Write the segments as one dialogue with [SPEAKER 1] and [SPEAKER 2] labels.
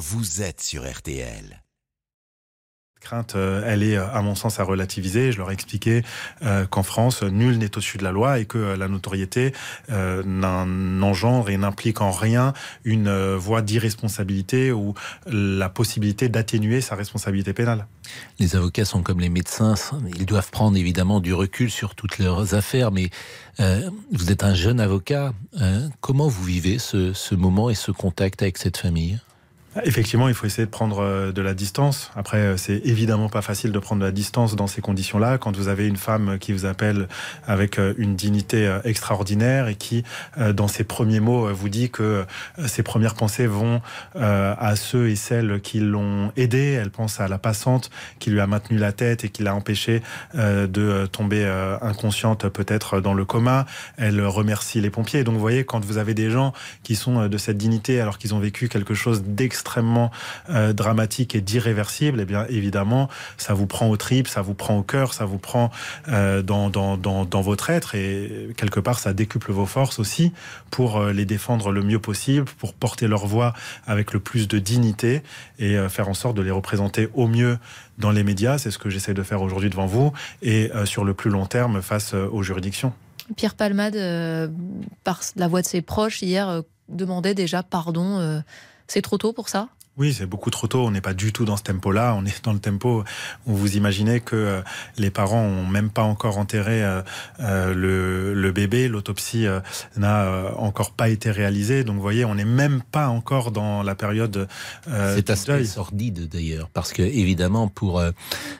[SPEAKER 1] vous êtes sur RTL
[SPEAKER 2] crainte, euh, elle est, à mon sens, à relativiser. Je leur ai expliqué euh, qu'en France, nul n'est au-dessus de la loi et que euh, la notoriété n'engendre et n'implique en rien une voie d'irresponsabilité ou la possibilité d'atténuer sa responsabilité pénale.
[SPEAKER 3] Les avocats sont comme les médecins, ils doivent prendre évidemment du recul sur toutes leurs affaires, mais vous êtes un jeune avocat. comment vous vivez ce moment et ce contact avec cette famille?
[SPEAKER 2] Effectivement, il faut essayer de prendre euh, de la distance. Après, euh, c'est évidemment pas facile de prendre de la distance dans ces conditions-là. Quand vous avez une femme qui vous appelle avec euh, une dignité extraordinaire et qui, dans ses premiers mots, vous dit que ses premières pensées vont à ceux et celles qui l'ont aidé. Elle pense à la passante qui lui a maintenu la tête et qui l'a empêché de tomber inconsciente peut-être dans le coma. Elle remercie les pompiers. Donc, vous voyez, quand vous avez des gens qui sont de cette dignité alors qu'ils ont vécu quelque chose d'extraordinaire, extrêmement euh, dramatique et d'irréversible, eh bien évidemment, ça vous prend au trip, ça vous prend au cœur, ça vous prend euh, dans, dans, dans, dans, votre être et quelque part, ça décuple vos forces aussi pour euh, les défendre le mieux possible, pour porter leur voix avec le plus de dignité et faire en sorte de les représenter au mieux dans les médias. C'est ce que j'essaie de faire aujourd'hui devant vous et sur le plus long terme face aux juridictions.
[SPEAKER 4] Pierre Palmade, par la voix de ses proches, hier, demandait déjà pardon c'est trop tôt pour ça?
[SPEAKER 2] Oui, c'est beaucoup trop tôt. On n'est pas du tout dans ce tempo-là. On est dans le tempo où vous imaginez que euh, les parents ont même pas encore enterré euh, euh, le, bébé. L'autopsie n'a encore pas été réalisée. Donc, vous voyez, on n'est même pas encore dans la période.
[SPEAKER 3] C'est assez sordide d'ailleurs, parce que évidemment, pour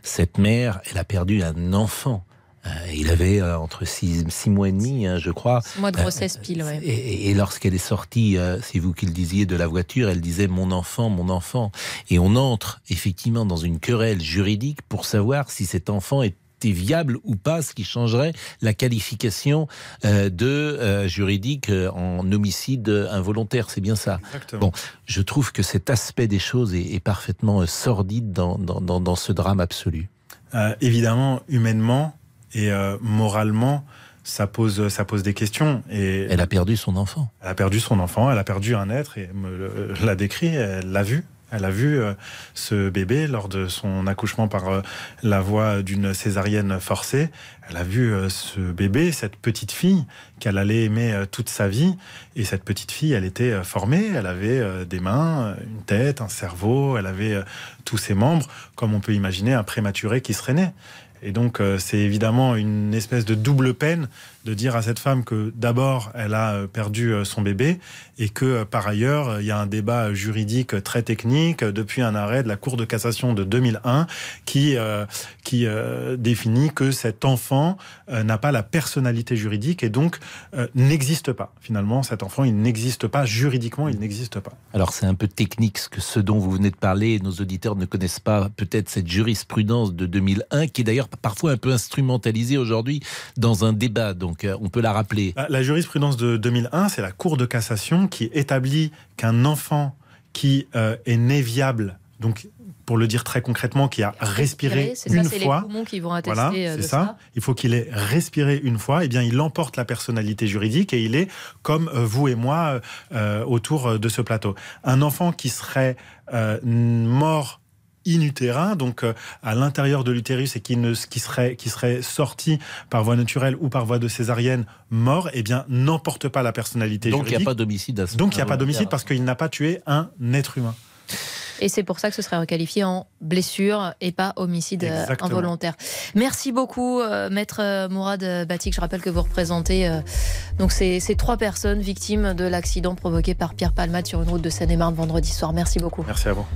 [SPEAKER 3] cette mère, elle a perdu un enfant. Euh, il avait euh, entre six, mois et demi, hein, je crois.
[SPEAKER 4] Six mois de grossesse pile, ouais.
[SPEAKER 3] Et, lorsqu'elle est sortie, euh, c'est vous qui le disiez, de la voiture, elle disait mon enfant, mon enfant. Et on entre effectivement dans une querelle juridique pour savoir si cet enfant était viable ou pas, ce qui changerait la qualification de juridique en homicide involontaire. C'est bien ça.
[SPEAKER 2] Exactement. Bon,
[SPEAKER 3] je trouve que cet aspect des choses est, parfaitement sordide dans, dans, dans, ce drame absolu.
[SPEAKER 2] évidemment, humainement, et euh, moralement, ça pose, ça pose des questions. Et
[SPEAKER 3] elle a perdu son enfant.
[SPEAKER 2] Elle a perdu son enfant, elle a perdu un être, et me l'a décrit, elle l'a vu. Elle a vu euh, ce bébé lors de son accouchement par euh, la voie d'une césarienne forcée. Elle a vu ce bébé, cette petite fille qu'elle allait aimer toute sa vie. Et cette petite fille, elle était formée. Elle avait des mains, une tête, un cerveau. Elle avait tous ses membres, comme on peut imaginer un prématuré qui serait né. Et donc, euh, c'est évidemment une espèce de double peine de dire à cette femme que d'abord, elle a euh, perdu euh, son bébé et que par ailleurs, il y a un débat juridique très technique depuis un arrêt de la Cour de cassation de 2001 qui, qui définit que cet enfant n'a pas la personnalité juridique et donc n'existe pas. Finalement, cet enfant, il n'existe pas juridiquement, il n'existe pas.
[SPEAKER 3] Alors, c'est un peu technique ce, que, ce dont vous venez de parler. Nos auditeurs ne connaissent pas peut-être cette jurisprudence de 2001 qui est d'ailleurs parfois un peu instrumentalisée aujourd'hui dans un débat. Donc euh, on peut la rappeler.
[SPEAKER 2] La jurisprudence de 2001, c'est la Cour de cassation qui établit qu'un enfant qui euh, est né viable, donc pour le dire très concrètement, qui a respiré une fois.
[SPEAKER 4] Les qui vont voilà,
[SPEAKER 2] euh, c'est ça. Il faut qu'il ait respiré une fois. Et eh bien, il emporte la personnalité juridique et il est comme vous et moi autour de ce plateau. Un enfant qui serait mort inutérin, donc euh, à l'intérieur de l'utérus et qui, ne, qui, serait, qui serait sorti par voie naturelle ou par voie de césarienne mort, eh bien, n'emporte pas la personnalité
[SPEAKER 3] donc, juridique. Donc il n'y a pas d'homicide à ce
[SPEAKER 2] Donc il n'y a pas d'homicide parce qu'il n'a pas tué un être humain.
[SPEAKER 4] Et c'est pour ça que ce serait requalifié en blessure et pas homicide euh, involontaire. Merci beaucoup, euh, maître euh, Mourad Batik. Je rappelle que vous représentez donc ces, trois personnes victimes de l'accident provoqué par Pierre Palmade sur une route de Seine-et-Marne vendredi soir. Merci beaucoup.
[SPEAKER 2] Merci à vous.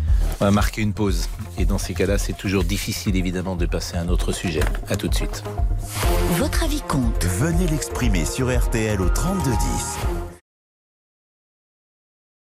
[SPEAKER 3] On va marquer une pause. Et dans ces cas-là, c'est toujours difficile évidemment de passer à un autre sujet. À tout de suite.
[SPEAKER 1] Votre avis compte. Venez l'exprimer sur RTL au 3210.